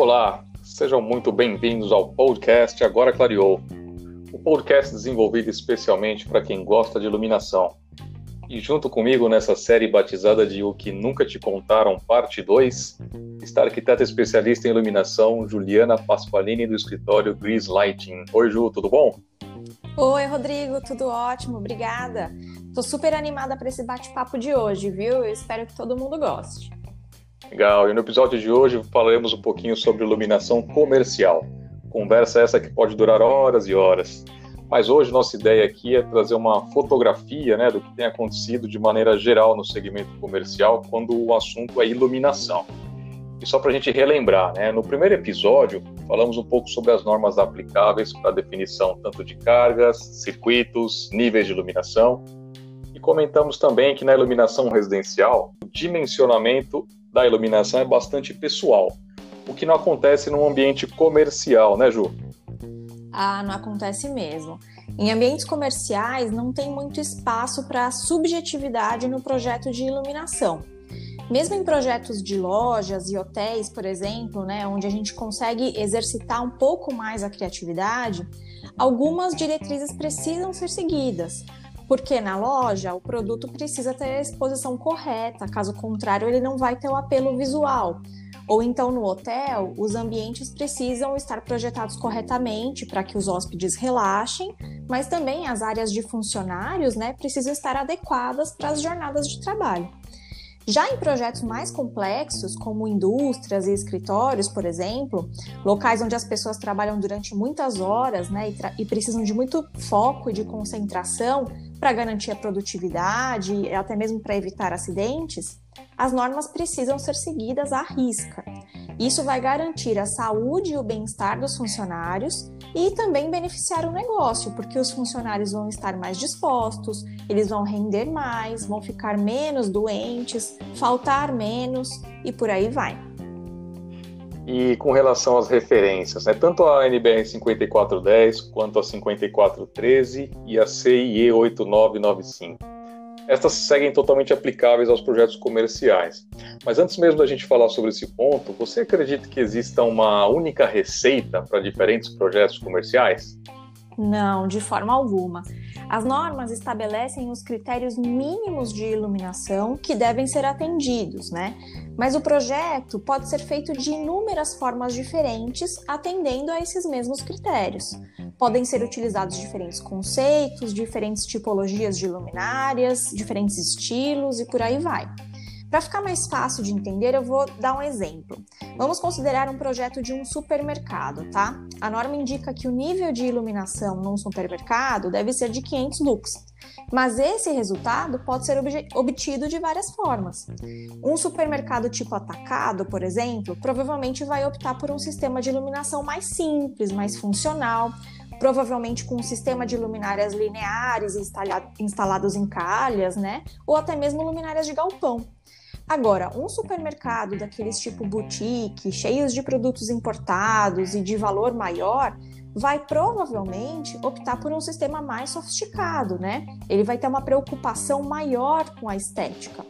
Olá, sejam muito bem-vindos ao podcast Agora Clareou, o podcast desenvolvido especialmente para quem gosta de iluminação. E junto comigo nessa série batizada de O que Nunca Te Contaram, parte 2, está a arquiteta especialista em iluminação Juliana Pasqualini do escritório Gris Lighting. Oi, Ju, tudo bom? Oi, Rodrigo, tudo ótimo, obrigada. Tô super animada para esse bate-papo de hoje, viu? Eu espero que todo mundo goste. Legal, e no episódio de hoje falaremos um pouquinho sobre iluminação comercial. Conversa essa que pode durar horas e horas. Mas hoje nossa ideia aqui é trazer uma fotografia né, do que tem acontecido de maneira geral no segmento comercial quando o assunto é iluminação. E só para a gente relembrar, né, no primeiro episódio falamos um pouco sobre as normas aplicáveis para definição tanto de cargas, circuitos, níveis de iluminação. E comentamos também que na iluminação residencial, o dimensionamento da iluminação é bastante pessoal, o que não acontece num ambiente comercial, né, Ju? Ah, não acontece mesmo. Em ambientes comerciais não tem muito espaço para subjetividade no projeto de iluminação. Mesmo em projetos de lojas e hotéis, por exemplo, né, onde a gente consegue exercitar um pouco mais a criatividade, algumas diretrizes precisam ser seguidas, porque na loja o produto precisa ter a exposição correta, caso contrário, ele não vai ter o apelo visual. Ou então no hotel, os ambientes precisam estar projetados corretamente para que os hóspedes relaxem, mas também as áreas de funcionários né, precisam estar adequadas para as jornadas de trabalho. Já em projetos mais complexos, como indústrias e escritórios, por exemplo, locais onde as pessoas trabalham durante muitas horas né, e, e precisam de muito foco e de concentração para garantir a produtividade e até mesmo para evitar acidentes, as normas precisam ser seguidas à risca. Isso vai garantir a saúde e o bem-estar dos funcionários e também beneficiar o negócio, porque os funcionários vão estar mais dispostos, eles vão render mais, vão ficar menos doentes, faltar menos e por aí vai. E com relação às referências, né, tanto a NBR 5410 quanto a 5413 e a CIE 8995 estas seguem totalmente aplicáveis aos projetos comerciais. Mas antes mesmo da gente falar sobre esse ponto, você acredita que exista uma única receita para diferentes projetos comerciais? Não, de forma alguma. As normas estabelecem os critérios mínimos de iluminação que devem ser atendidos, né? Mas o projeto pode ser feito de inúmeras formas diferentes, atendendo a esses mesmos critérios. Podem ser utilizados diferentes conceitos, diferentes tipologias de luminárias, diferentes estilos e por aí vai. Para ficar mais fácil de entender, eu vou dar um exemplo. Vamos considerar um projeto de um supermercado, tá? A norma indica que o nível de iluminação num supermercado deve ser de 500 lux. Mas esse resultado pode ser obtido de várias formas. Um supermercado tipo atacado, por exemplo, provavelmente vai optar por um sistema de iluminação mais simples, mais funcional, provavelmente com um sistema de luminárias lineares instalados em calhas, né? Ou até mesmo luminárias de galpão. Agora, um supermercado daqueles tipo boutique, cheios de produtos importados e de valor maior, vai provavelmente optar por um sistema mais sofisticado, né? Ele vai ter uma preocupação maior com a estética.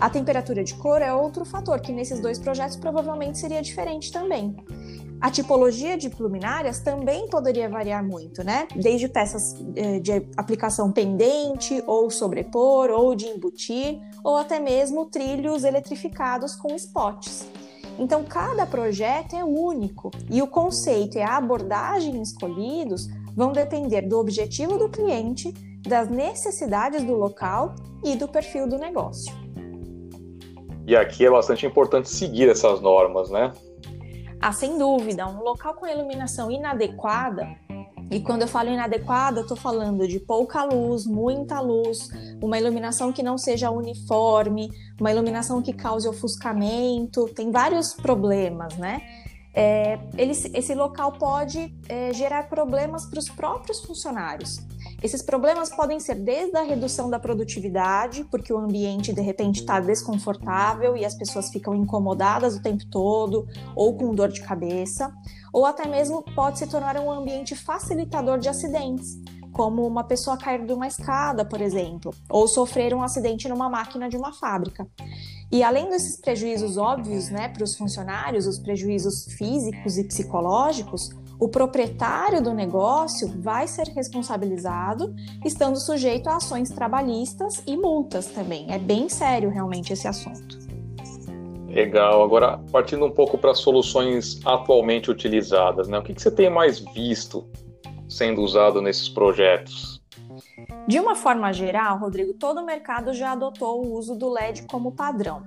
A temperatura de cor é outro fator que nesses dois projetos provavelmente seria diferente também. A tipologia de luminárias também poderia variar muito, né? Desde peças eh, de aplicação pendente, ou sobrepor, ou de embutir, ou até mesmo trilhos eletrificados com spots. Então, cada projeto é único e o conceito e a abordagem escolhidos vão depender do objetivo do cliente, das necessidades do local e do perfil do negócio. E aqui é bastante importante seguir essas normas, né? Ah, sem dúvida, um local com iluminação inadequada, e quando eu falo inadequada, eu estou falando de pouca luz, muita luz, uma iluminação que não seja uniforme, uma iluminação que cause ofuscamento, tem vários problemas, né? É, ele, esse local pode é, gerar problemas para os próprios funcionários. Esses problemas podem ser desde a redução da produtividade, porque o ambiente de repente está desconfortável e as pessoas ficam incomodadas o tempo todo ou com dor de cabeça, ou até mesmo pode se tornar um ambiente facilitador de acidentes, como uma pessoa cair de uma escada, por exemplo, ou sofrer um acidente numa máquina de uma fábrica. E além desses prejuízos óbvios né, para os funcionários, os prejuízos físicos e psicológicos, o proprietário do negócio vai ser responsabilizado, estando sujeito a ações trabalhistas e multas também. É bem sério realmente esse assunto. Legal. Agora, partindo um pouco para soluções atualmente utilizadas, né? o que, que você tem mais visto sendo usado nesses projetos? De uma forma geral, Rodrigo, todo o mercado já adotou o uso do LED como padrão.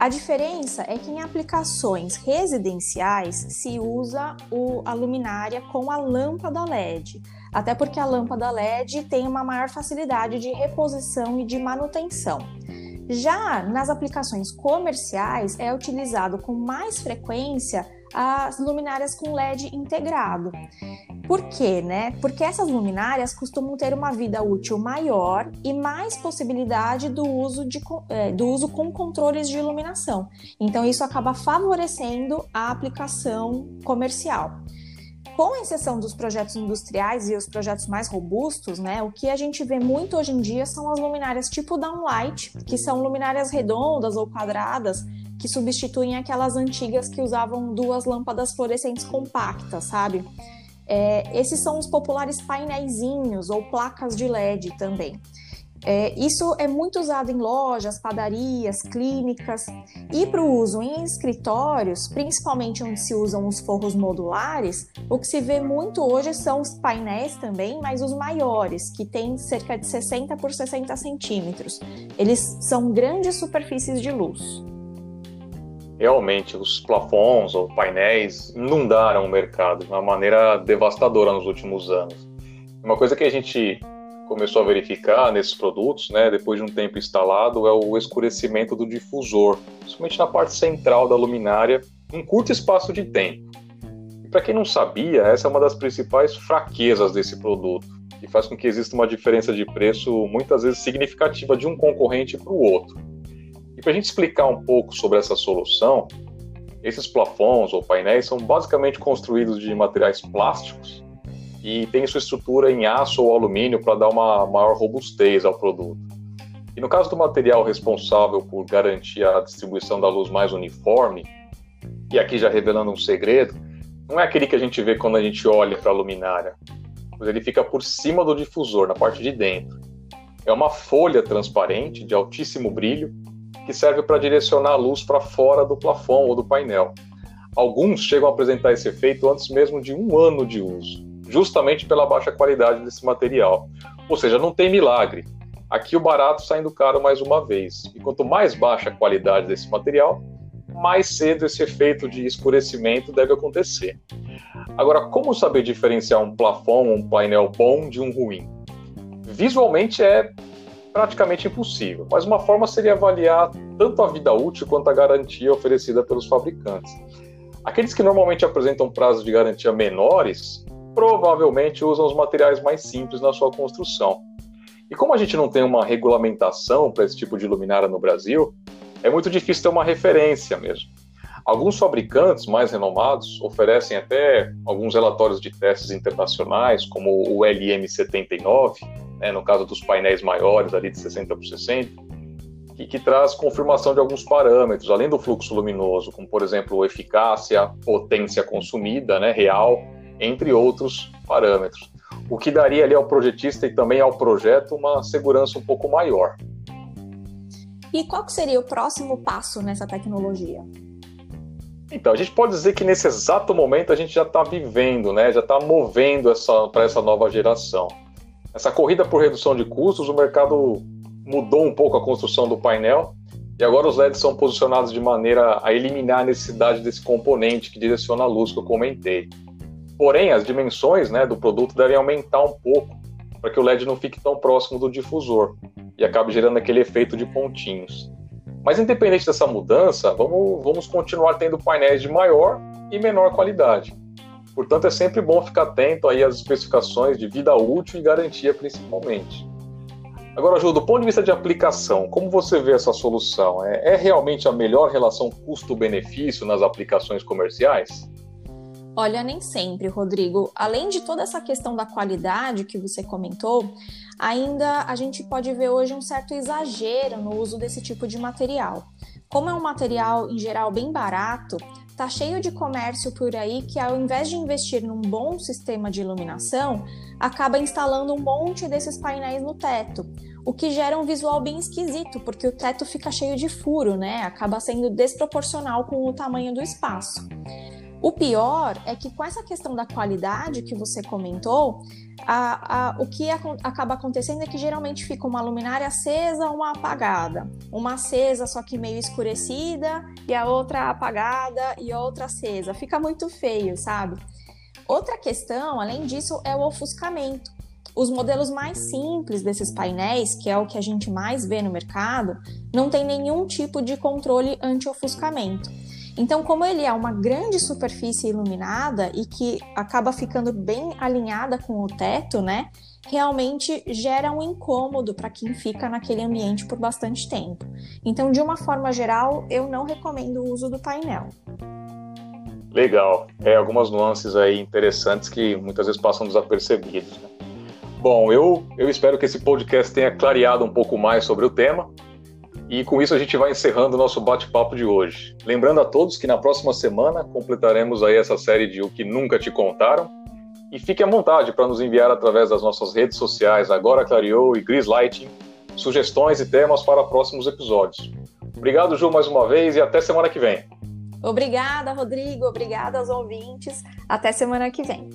A diferença é que em aplicações residenciais se usa o, a luminária com a lâmpada LED, até porque a lâmpada LED tem uma maior facilidade de reposição e de manutenção. Já nas aplicações comerciais é utilizado com mais frequência as luminárias com LED integrado. Por quê, né? Porque essas luminárias costumam ter uma vida útil maior e mais possibilidade do uso, de, é, do uso com controles de iluminação. Então, isso acaba favorecendo a aplicação comercial. Com exceção dos projetos industriais e os projetos mais robustos, né, o que a gente vê muito hoje em dia são as luminárias tipo downlight, que são luminárias redondas ou quadradas, que substituem aquelas antigas que usavam duas lâmpadas fluorescentes compactas, sabe? É, esses são os populares painéisinhos ou placas de LED também. É, isso é muito usado em lojas, padarias, clínicas e para o uso em escritórios, principalmente onde se usam os forros modulares, o que se vê muito hoje são os painéis também, mas os maiores, que têm cerca de 60 por 60 centímetros. Eles são grandes superfícies de luz realmente os plafons ou painéis inundaram o mercado de uma maneira devastadora nos últimos anos. Uma coisa que a gente começou a verificar nesses produtos, né, depois de um tempo instalado, é o escurecimento do difusor, principalmente na parte central da luminária, em curto espaço de tempo. E para quem não sabia, essa é uma das principais fraquezas desse produto, que faz com que exista uma diferença de preço muitas vezes significativa de um concorrente para o outro. E para a gente explicar um pouco sobre essa solução, esses plafons ou painéis são basicamente construídos de materiais plásticos e têm sua estrutura em aço ou alumínio para dar uma maior robustez ao produto. E no caso do material responsável por garantir a distribuição da luz mais uniforme, e aqui já revelando um segredo, não é aquele que a gente vê quando a gente olha para a luminária, pois ele fica por cima do difusor, na parte de dentro. É uma folha transparente de altíssimo brilho que serve para direcionar a luz para fora do plafon ou do painel. Alguns chegam a apresentar esse efeito antes mesmo de um ano de uso, justamente pela baixa qualidade desse material. Ou seja, não tem milagre. Aqui o barato saindo caro mais uma vez. E quanto mais baixa a qualidade desse material, mais cedo esse efeito de escurecimento deve acontecer. Agora, como saber diferenciar um plafon, um painel bom de um ruim? Visualmente é praticamente impossível, mas uma forma seria avaliar tanto a vida útil quanto a garantia oferecida pelos fabricantes. Aqueles que normalmente apresentam prazos de garantia menores provavelmente usam os materiais mais simples na sua construção. E como a gente não tem uma regulamentação para esse tipo de luminária no Brasil, é muito difícil ter uma referência mesmo. Alguns fabricantes mais renomados oferecem até alguns relatórios de testes internacionais, como o LM79, né, no caso dos painéis maiores, ali de 60 por 60, que, que traz confirmação de alguns parâmetros, além do fluxo luminoso, como, por exemplo, eficácia, potência consumida, né, real, entre outros parâmetros. O que daria ali ao projetista e também ao projeto uma segurança um pouco maior. E qual seria o próximo passo nessa tecnologia? Então, a gente pode dizer que nesse exato momento a gente já está vivendo, né? já está movendo essa, para essa nova geração. Essa corrida por redução de custos, o mercado mudou um pouco a construção do painel e agora os LEDs são posicionados de maneira a eliminar a necessidade desse componente que direciona a luz que eu comentei. Porém, as dimensões né, do produto devem aumentar um pouco para que o LED não fique tão próximo do difusor e acabe gerando aquele efeito de pontinhos. Mas independente dessa mudança, vamos, vamos continuar tendo painéis de maior e menor qualidade. Portanto, é sempre bom ficar atento aí às especificações de vida útil e garantia, principalmente. Agora, Ju, do ponto de vista de aplicação, como você vê essa solução? É, é realmente a melhor relação custo-benefício nas aplicações comerciais? Olha, nem sempre, Rodrigo. Além de toda essa questão da qualidade que você comentou, ainda a gente pode ver hoje um certo exagero no uso desse tipo de material. Como é um material em geral bem barato, tá cheio de comércio por aí que ao invés de investir num bom sistema de iluminação, acaba instalando um monte desses painéis no teto, o que gera um visual bem esquisito, porque o teto fica cheio de furo, né? Acaba sendo desproporcional com o tamanho do espaço. O pior é que com essa questão da qualidade que você comentou, a, a, o que a, acaba acontecendo é que geralmente fica uma luminária acesa, uma apagada. Uma acesa, só que meio escurecida, e a outra apagada e outra acesa. Fica muito feio, sabe? Outra questão, além disso, é o ofuscamento. Os modelos mais simples desses painéis, que é o que a gente mais vê no mercado, não tem nenhum tipo de controle anti-ofuscamento. Então, como ele é uma grande superfície iluminada e que acaba ficando bem alinhada com o teto, né? Realmente gera um incômodo para quem fica naquele ambiente por bastante tempo. Então, de uma forma geral, eu não recomendo o uso do painel. Legal. É algumas nuances aí interessantes que muitas vezes passam desapercebidos. Né? Bom, eu, eu espero que esse podcast tenha clareado um pouco mais sobre o tema. E com isso a gente vai encerrando o nosso bate-papo de hoje. Lembrando a todos que na próxima semana completaremos aí essa série de O que Nunca Te Contaram. E fique à vontade para nos enviar através das nossas redes sociais, Agora Clareou e Gris Lighting, sugestões e temas para próximos episódios. Obrigado, Ju, mais uma vez e até semana que vem. Obrigada, Rodrigo. Obrigada aos ouvintes. Até semana que vem.